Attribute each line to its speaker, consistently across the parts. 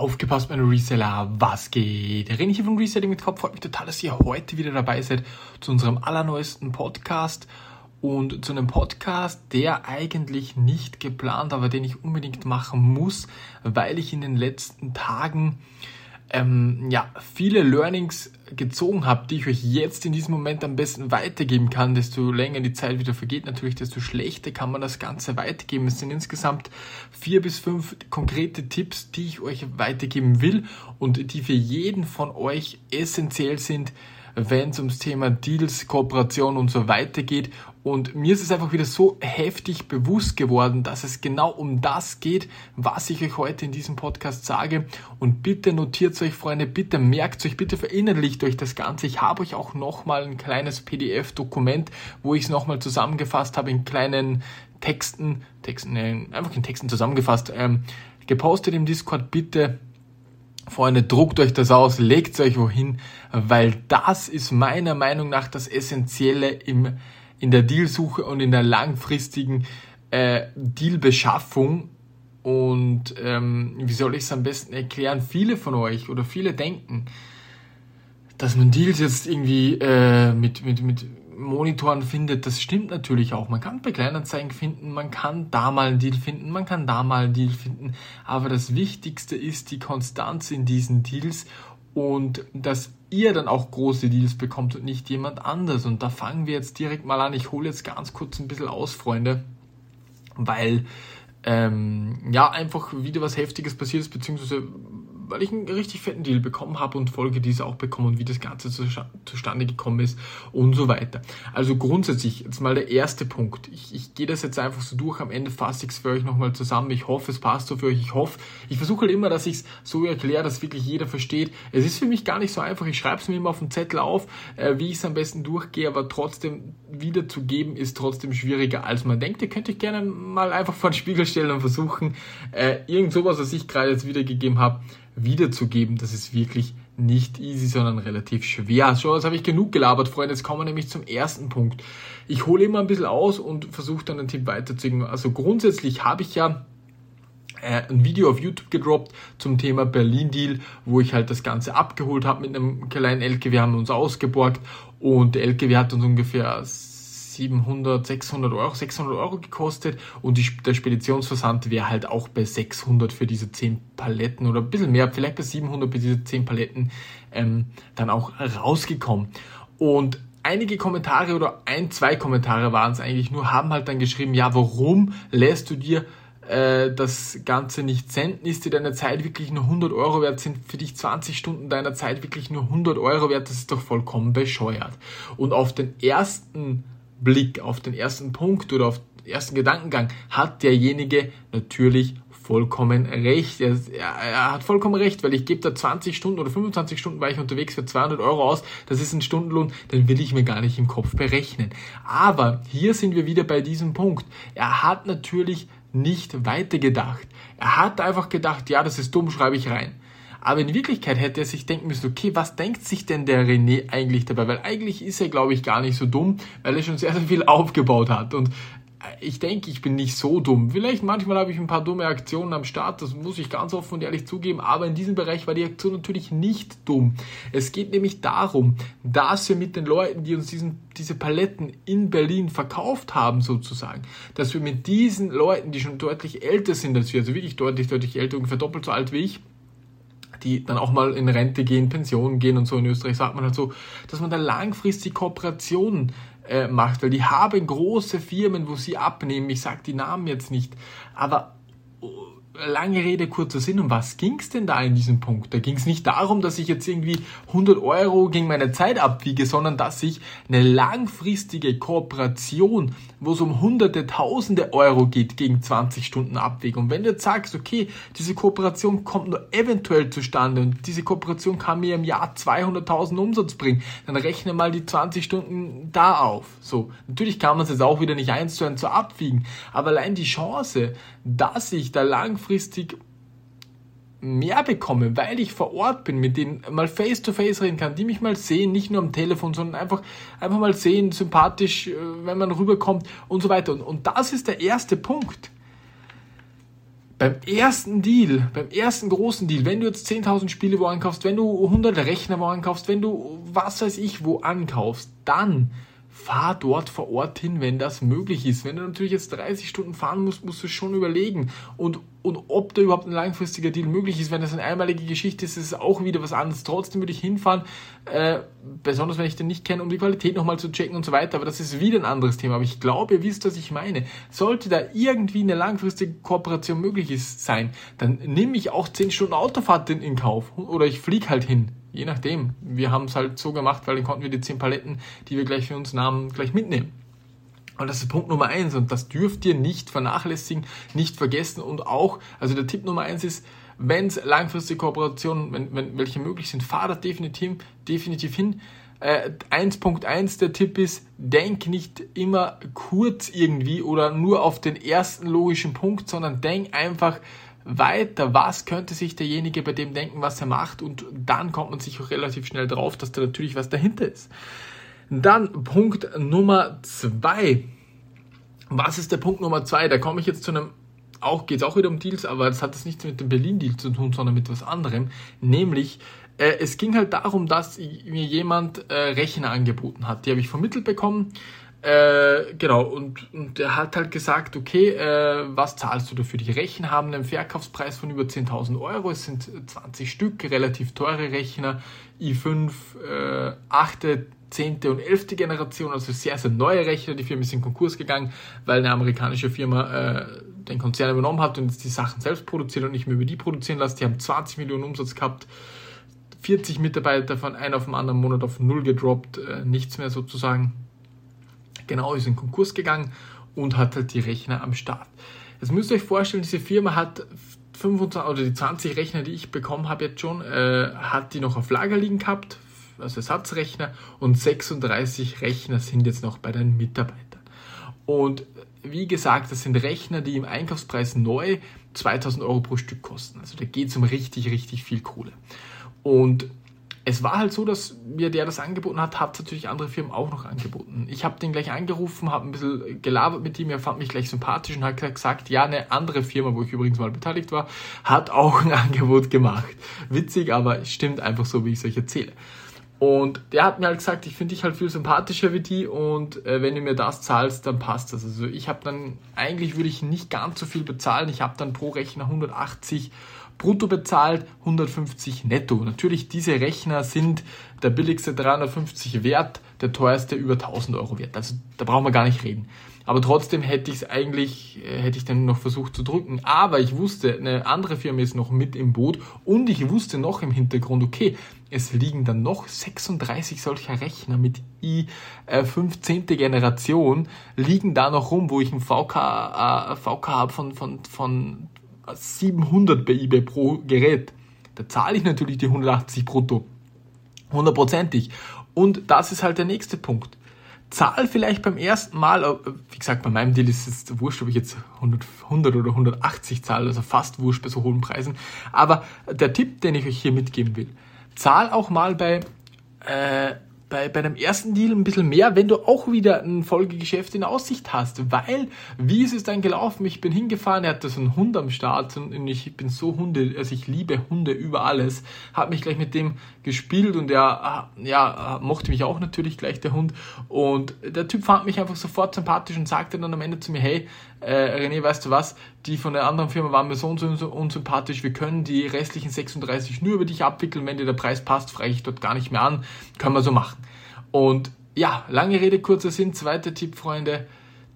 Speaker 1: Aufgepasst, meine Reseller, was geht? René hier von Reselling mit Kopf. Freut mich total, dass ihr heute wieder dabei seid zu unserem allerneuesten Podcast und zu einem Podcast, der eigentlich nicht geplant, aber den ich unbedingt machen muss, weil ich in den letzten Tagen ähm, ja, viele Learnings gezogen habe, die ich euch jetzt in diesem Moment am besten weitergeben kann. Desto länger die Zeit wieder vergeht, natürlich, desto schlechter kann man das Ganze weitergeben. Es sind insgesamt vier bis fünf konkrete Tipps, die ich euch weitergeben will und die für jeden von euch essentiell sind, wenn es ums Thema Deals, Kooperation und so weiter geht. Und mir ist es einfach wieder so heftig bewusst geworden, dass es genau um das geht, was ich euch heute in diesem Podcast sage. Und bitte notiert euch, Freunde, bitte merkt euch, bitte verinnerlicht euch das Ganze. Ich habe euch auch nochmal ein kleines PDF-Dokument, wo ich es nochmal zusammengefasst habe in kleinen Texten, Texten, äh, einfach in Texten zusammengefasst, ähm, gepostet im Discord. Bitte Freunde, druckt euch das aus, legt euch wohin, weil das ist meiner Meinung nach das Essentielle im, in der Dealsuche und in der langfristigen äh, Dealbeschaffung. Und ähm, wie soll ich es am besten erklären? Viele von euch oder viele denken, dass man Deals jetzt irgendwie äh, mit, mit, mit Monitoren findet, das stimmt natürlich auch. Man kann bei Kleinanzeigen finden, man kann da mal einen Deal finden, man kann da mal einen Deal finden. Aber das Wichtigste ist die Konstanz in diesen Deals und dass ihr dann auch große Deals bekommt und nicht jemand anders. Und da fangen wir jetzt direkt mal an. Ich hole jetzt ganz kurz ein bisschen aus, Freunde, weil ähm, ja einfach wieder was Heftiges passiert ist, beziehungsweise weil ich einen richtig fetten Deal bekommen habe und folge diese auch bekommen und wie das Ganze zu, zustande gekommen ist und so weiter. Also grundsätzlich jetzt mal der erste Punkt. Ich, ich gehe das jetzt einfach so durch. Am Ende fasse ich es für euch nochmal zusammen. Ich hoffe, es passt so für euch. Ich hoffe, ich versuche halt immer, dass ich es so erkläre, dass wirklich jeder versteht. Es ist für mich gar nicht so einfach. Ich schreibe es mir immer auf den Zettel auf, äh, wie ich es am besten durchgehe, aber trotzdem wiederzugeben ist trotzdem schwieriger, als man denkt. Ihr könnt euch gerne mal einfach vor den Spiegel stellen und versuchen, äh, irgend sowas, was ich gerade jetzt wiedergegeben habe, wiederzugeben. Das ist wirklich nicht easy, sondern relativ schwer. So, jetzt habe ich genug gelabert, Freunde. Jetzt kommen wir nämlich zum ersten Punkt. Ich hole immer ein bisschen aus und versuche dann einen Tipp weiterzugeben. Also grundsätzlich habe ich ja äh, ein Video auf YouTube gedroppt zum Thema Berlin Deal, wo ich halt das Ganze abgeholt habe mit einem kleinen LKW, haben uns ausgeborgt und der LKW hat uns ungefähr 700, 600 Euro, 600 Euro gekostet und die, der Speditionsversand wäre halt auch bei 600 für diese 10 Paletten oder ein bisschen mehr, vielleicht bei 700 für diese 10 Paletten ähm, dann auch rausgekommen. Und einige Kommentare oder ein, zwei Kommentare waren es eigentlich nur, haben halt dann geschrieben, ja, warum lässt du dir äh, das Ganze nicht senden? Ist dir deine Zeit wirklich nur 100 Euro wert? Sind für dich 20 Stunden deiner Zeit wirklich nur 100 Euro wert? Das ist doch vollkommen bescheuert. Und auf den ersten Blick auf den ersten Punkt oder auf den ersten Gedankengang hat derjenige natürlich vollkommen recht. Er, er, hat vollkommen recht, weil ich gebe da 20 Stunden oder 25 Stunden war ich unterwegs für 200 Euro aus. Das ist ein Stundenlohn, den will ich mir gar nicht im Kopf berechnen. Aber hier sind wir wieder bei diesem Punkt. Er hat natürlich nicht weitergedacht. Er hat einfach gedacht, ja, das ist dumm, schreibe ich rein. Aber in Wirklichkeit hätte er sich denken müssen, okay, was denkt sich denn der René eigentlich dabei? Weil eigentlich ist er, glaube ich, gar nicht so dumm, weil er schon sehr, sehr viel aufgebaut hat. Und ich denke, ich bin nicht so dumm. Vielleicht manchmal habe ich ein paar dumme Aktionen am Start, das muss ich ganz offen und ehrlich zugeben, aber in diesem Bereich war die Aktion natürlich nicht dumm. Es geht nämlich darum, dass wir mit den Leuten, die uns diesen, diese Paletten in Berlin verkauft haben, sozusagen, dass wir mit diesen Leuten, die schon deutlich älter sind als wir, also wirklich deutlich, deutlich älter, ungefähr doppelt so alt wie ich, die dann auch mal in Rente gehen, Pensionen gehen und so. In Österreich sagt man halt so, dass man da langfristig Kooperationen äh, macht, weil die haben große Firmen, wo sie abnehmen. Ich sage die Namen jetzt nicht, aber lange Rede, kurzer Sinn, um was ging es denn da in diesem Punkt? Da ging es nicht darum, dass ich jetzt irgendwie 100 Euro gegen meine Zeit abwiege, sondern dass ich eine langfristige Kooperation, wo es um hunderte, tausende Euro geht, gegen 20 Stunden abwiege. Und wenn du jetzt sagst, okay, diese Kooperation kommt nur eventuell zustande und diese Kooperation kann mir im Jahr 200.000 Umsatz bringen, dann rechne mal die 20 Stunden da auf. So, natürlich kann man es jetzt auch wieder nicht eins zu eins so abwiegen, aber allein die Chance, dass ich da langfristig mehr bekomme, weil ich vor Ort bin, mit denen mal face to face reden kann, die mich mal sehen, nicht nur am Telefon, sondern einfach, einfach mal sehen, sympathisch, äh, wenn man rüberkommt und so weiter. Und, und das ist der erste Punkt. beim ersten Deal, beim ersten großen Deal, wenn du jetzt 10.000 Spiele wo ankaufst, wenn du 100 Rechner wo ankaufst, wenn du was weiß ich wo ankaufst, dann fahr dort vor Ort hin, wenn das möglich ist. Wenn du natürlich jetzt 30 Stunden fahren musst, musst du schon überlegen. Und, und ob da überhaupt ein langfristiger Deal möglich ist, wenn das eine einmalige Geschichte ist, ist es auch wieder was anderes. Trotzdem würde ich hinfahren, äh, besonders wenn ich den nicht kenne, um die Qualität nochmal zu checken und so weiter. Aber das ist wieder ein anderes Thema. Aber ich glaube, ihr wisst, was ich meine. Sollte da irgendwie eine langfristige Kooperation möglich ist, sein, dann nehme ich auch 10 Stunden Autofahrt in, in Kauf. Oder ich fliege halt hin. Je nachdem. Wir haben es halt so gemacht, weil dann konnten wir die 10 Paletten, die wir gleich für uns nahmen, gleich mitnehmen. Und das ist Punkt Nummer eins und das dürft ihr nicht vernachlässigen, nicht vergessen und auch, also der Tipp Nummer eins ist, wenn es langfristige Kooperationen, wenn, wenn welche möglich sind, fahr da definitiv, definitiv hin. Äh, 1.1 der Tipp ist, denk nicht immer kurz irgendwie oder nur auf den ersten logischen Punkt, sondern denk einfach weiter, was könnte sich derjenige bei dem denken, was er macht und dann kommt man sich auch relativ schnell drauf, dass da natürlich was dahinter ist. Dann Punkt Nummer zwei. Was ist der Punkt Nummer zwei? Da komme ich jetzt zu einem, auch geht es auch wieder um Deals, aber das hat das nichts mit dem Berlin-Deal zu tun, sondern mit was anderem. Nämlich, äh, es ging halt darum, dass mir jemand äh, Rechner angeboten hat. Die habe ich vermittelt bekommen äh, genau, und, und er hat halt gesagt, okay, äh, was zahlst du dafür? Die Rechner haben einen Verkaufspreis von über 10.000 Euro, es sind 20 Stück, relativ teure Rechner, i5, äh, 8., 10. und 11. Generation, also sehr, sehr neue Rechner. Die Firma ist in Konkurs gegangen, weil eine amerikanische Firma äh, den Konzern übernommen hat und jetzt die Sachen selbst produziert und nicht mehr über die produzieren lässt. Die haben 20 Millionen Umsatz gehabt, 40 Mitarbeiter von einem auf den anderen Monat auf null gedroppt, äh, nichts mehr sozusagen genau, ist in Konkurs gegangen und hat halt die Rechner am Start. Jetzt müsst ihr euch vorstellen, diese Firma hat 25 oder die 20 Rechner, die ich bekommen habe jetzt schon, äh, hat die noch auf Lager liegen gehabt, also Ersatzrechner und 36 Rechner sind jetzt noch bei den Mitarbeitern. Und wie gesagt, das sind Rechner, die im Einkaufspreis neu 2000 Euro pro Stück kosten. Also da geht es um richtig, richtig viel Kohle. Und es war halt so, dass mir der das angeboten hat, hat natürlich andere Firmen auch noch angeboten. Ich habe den gleich angerufen, habe ein bisschen gelabert mit ihm, er fand mich gleich sympathisch und hat gesagt, ja, eine andere Firma, wo ich übrigens mal beteiligt war, hat auch ein Angebot gemacht. Witzig, aber es stimmt einfach so, wie ich es euch erzähle. Und der hat mir halt gesagt, ich finde dich halt viel sympathischer wie die und äh, wenn du mir das zahlst, dann passt das. Also ich habe dann, eigentlich würde ich nicht ganz so viel bezahlen. Ich habe dann pro Rechner 180 brutto bezahlt, 150 netto. Natürlich, diese Rechner sind der billigste 350 wert, der teuerste über 1000 Euro wert. Also da brauchen wir gar nicht reden. Aber trotzdem hätte ich es eigentlich, äh, hätte ich dann noch versucht zu drücken. Aber ich wusste, eine andere Firma ist noch mit im Boot und ich wusste noch im Hintergrund, okay, es liegen dann noch 36 solcher Rechner mit i15. Äh, Generation, liegen da noch rum, wo ich ein VK, äh, VK habe von, von, von 700 bei eBay pro Gerät. Da zahle ich natürlich die 180 brutto. Hundertprozentig. Und das ist halt der nächste Punkt. Zahl vielleicht beim ersten Mal, äh, wie gesagt, bei meinem Deal ist es wurscht, ob ich jetzt 100, 100 oder 180 zahle, also fast wurscht bei so hohen Preisen. Aber der Tipp, den ich euch hier mitgeben will, zahl auch mal bei äh, bei, bei dem ersten Deal ein bisschen mehr, wenn du auch wieder ein Folgegeschäft in Aussicht hast. Weil, wie ist es dann gelaufen? Ich bin hingefahren, er hatte so einen Hund am Start und ich bin so Hunde, also ich liebe Hunde über alles. Hab mich gleich mit dem gespielt und er, ja, mochte mich auch natürlich gleich, der Hund. Und der Typ fand mich einfach sofort sympathisch und sagte dann am Ende zu mir, hey, äh, René, weißt du was, die von der anderen Firma waren mir so und so unsympathisch, wir können die restlichen 36 nur über dich abwickeln, wenn dir der Preis passt, frage ich dort gar nicht mehr an, können wir so machen. Und ja, lange Rede, kurzer Sinn, zweiter Tipp, Freunde,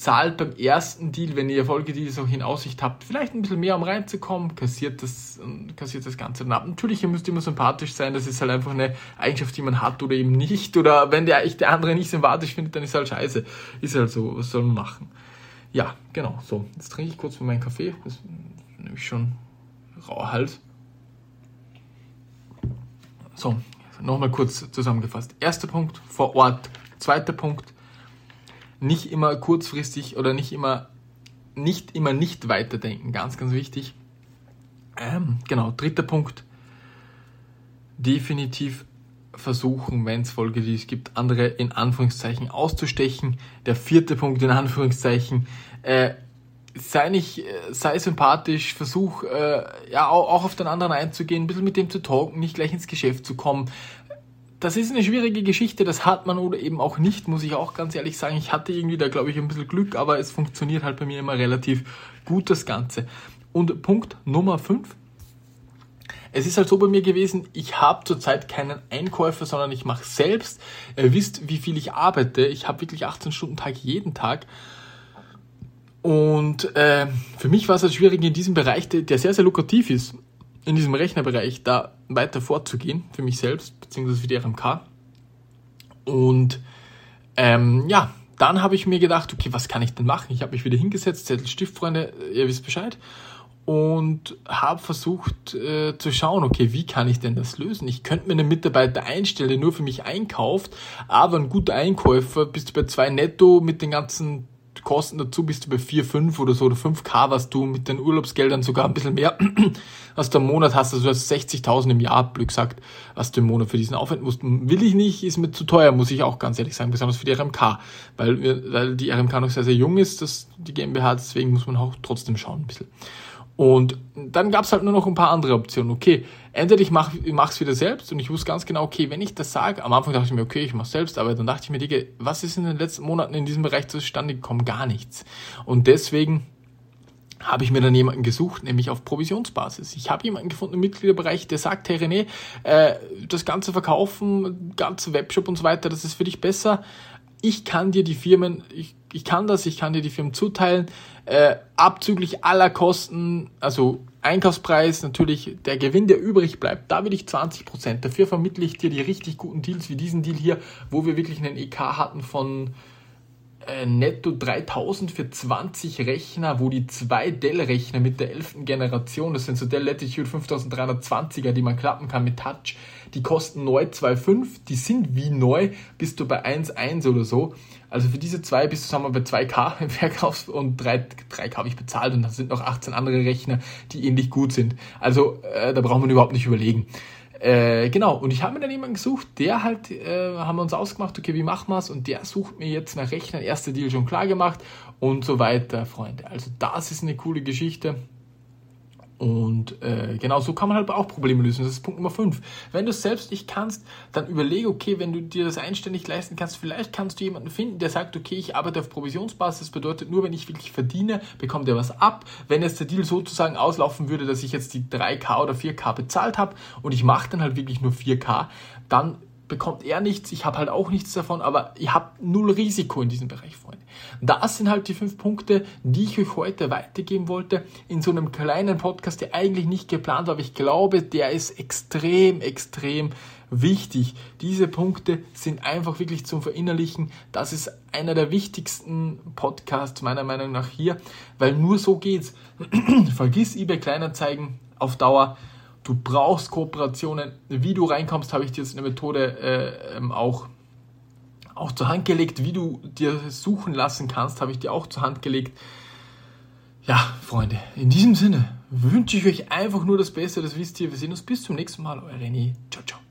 Speaker 1: zahlt beim ersten Deal, wenn ihr Folgedeals auch in Aussicht habt, vielleicht ein bisschen mehr, um reinzukommen, kassiert das, kassiert das Ganze dann ab. Natürlich, ihr müsst immer sympathisch sein, das ist halt einfach eine Eigenschaft, die man hat oder eben nicht. Oder wenn der, der andere nicht sympathisch findet, dann ist halt scheiße. Ist halt so, was soll man machen? Ja, genau, so. Jetzt trinke ich kurz mal meinen Kaffee, das ist nämlich schon rauer Hals. So, nochmal kurz zusammengefasst. Erster Punkt, vor Ort. Zweiter Punkt, nicht immer kurzfristig oder nicht immer nicht immer nicht weiterdenken, ganz, ganz wichtig. Ähm, genau, dritter Punkt, definitiv versuchen, wenn es Folgedeals gibt, andere in Anführungszeichen auszustechen. Der vierte Punkt in Anführungszeichen, äh, sei nicht, sei sympathisch, versuch äh, ja auch, auch auf den anderen einzugehen, ein bisschen mit dem zu talken, nicht gleich ins Geschäft zu kommen. Das ist eine schwierige Geschichte, das hat man oder eben auch nicht, muss ich auch ganz ehrlich sagen. Ich hatte irgendwie da, glaube ich, ein bisschen Glück, aber es funktioniert halt bei mir immer relativ gut, das Ganze. Und Punkt Nummer 5. Es ist halt so bei mir gewesen, ich habe zurzeit keinen Einkäufer, sondern ich mache selbst. Ihr wisst, wie viel ich arbeite. Ich habe wirklich 18 Stunden Tag jeden Tag. Und äh, für mich war es halt schwierig in diesem Bereich, der sehr, sehr lukrativ ist, in diesem Rechnerbereich da weiter vorzugehen, für mich selbst, beziehungsweise für die RMK. Und ähm, ja, dann habe ich mir gedacht, okay, was kann ich denn machen? Ich habe mich wieder hingesetzt, Zettel, Stift, Freunde, ihr wisst Bescheid. Und habe versucht äh, zu schauen, okay, wie kann ich denn das lösen? Ich könnte mir einen Mitarbeiter einstellen, der nur für mich einkauft, aber ein guter Einkäufer bist du bei zwei netto mit den ganzen Kosten dazu bist du bei 4, 5 oder so oder 5k, was du mit den Urlaubsgeldern sogar ein bisschen mehr du im Monat hast. Also du hast 60.000 im Jahr, Glück gesagt, was du im Monat für diesen Aufwand musst. Will ich nicht, ist mir zu teuer, muss ich auch ganz ehrlich sagen, besonders für die RMK, weil, weil die RMK noch sehr, sehr jung ist, das, die GmbH, deswegen muss man auch trotzdem schauen ein bisschen. Und dann gab es halt nur noch ein paar andere Optionen. Okay, entweder ich mache es wieder selbst und ich wusste ganz genau, okay, wenn ich das sage, am Anfang dachte ich mir, okay, ich mache selbst, aber dann dachte ich mir, Digga, was ist in den letzten Monaten in diesem Bereich zustande gekommen? Gar nichts. Und deswegen habe ich mir dann jemanden gesucht, nämlich auf Provisionsbasis. Ich habe jemanden gefunden im Mitgliederbereich, der sagt, hey René, äh, das ganze Verkaufen, ganze Webshop und so weiter, das ist für dich besser. Ich kann dir die Firmen, ich ich kann das, ich kann dir die Firmen zuteilen, äh, abzüglich aller Kosten, also Einkaufspreis, natürlich der Gewinn, der übrig bleibt, da will ich 20%. Prozent. Dafür vermittle ich dir die richtig guten Deals, wie diesen Deal hier, wo wir wirklich einen EK hatten von äh, netto 3000 für 20 Rechner, wo die zwei Dell-Rechner mit der 11. Generation, das sind so Dell Latitude 5320er, die man klappen kann mit Touch, die kosten neu 2,5, die sind wie neu, bist du bei 1,1 oder so. Also für diese zwei bist du, sagen wir, bei 2K im Verkauf und 3, 3K habe ich bezahlt und da sind noch 18 andere Rechner, die ähnlich gut sind. Also äh, da braucht man überhaupt nicht überlegen. Äh, genau, und ich habe mir dann jemanden gesucht, der halt, äh, haben wir uns ausgemacht, okay, wie machen wir es? Und der sucht mir jetzt nach Rechnern, erster Deal schon klar gemacht und so weiter, Freunde. Also das ist eine coole Geschichte. Und äh, genau so kann man halt auch Probleme lösen. Das ist Punkt Nummer 5. Wenn du es selbst nicht kannst, dann überlege, okay, wenn du dir das einständig leisten kannst, vielleicht kannst du jemanden finden, der sagt, okay, ich arbeite auf Provisionsbasis. Das bedeutet, nur wenn ich wirklich verdiene, bekommt er was ab. Wenn jetzt der Deal sozusagen auslaufen würde, dass ich jetzt die 3K oder 4K bezahlt habe und ich mache dann halt wirklich nur 4K, dann bekommt er nichts, ich habe halt auch nichts davon, aber ihr habt null Risiko in diesem Bereich, Freunde. Das sind halt die fünf Punkte, die ich euch heute weitergeben wollte, in so einem kleinen Podcast, der eigentlich nicht geplant war, aber ich glaube, der ist extrem, extrem wichtig. Diese Punkte sind einfach wirklich zum Verinnerlichen. Das ist einer der wichtigsten Podcasts meiner Meinung nach hier, weil nur so geht's. Vergiss eBay Kleinanzeigen auf Dauer Du brauchst Kooperationen. Wie du reinkommst, habe ich dir jetzt eine Methode äh, ähm, auch, auch zur Hand gelegt. Wie du dir suchen lassen kannst, habe ich dir auch zur Hand gelegt. Ja, Freunde, in diesem Sinne wünsche ich euch einfach nur das Beste, das wisst ihr. Wir sehen uns bis zum nächsten Mal. Euer René. Ciao, ciao.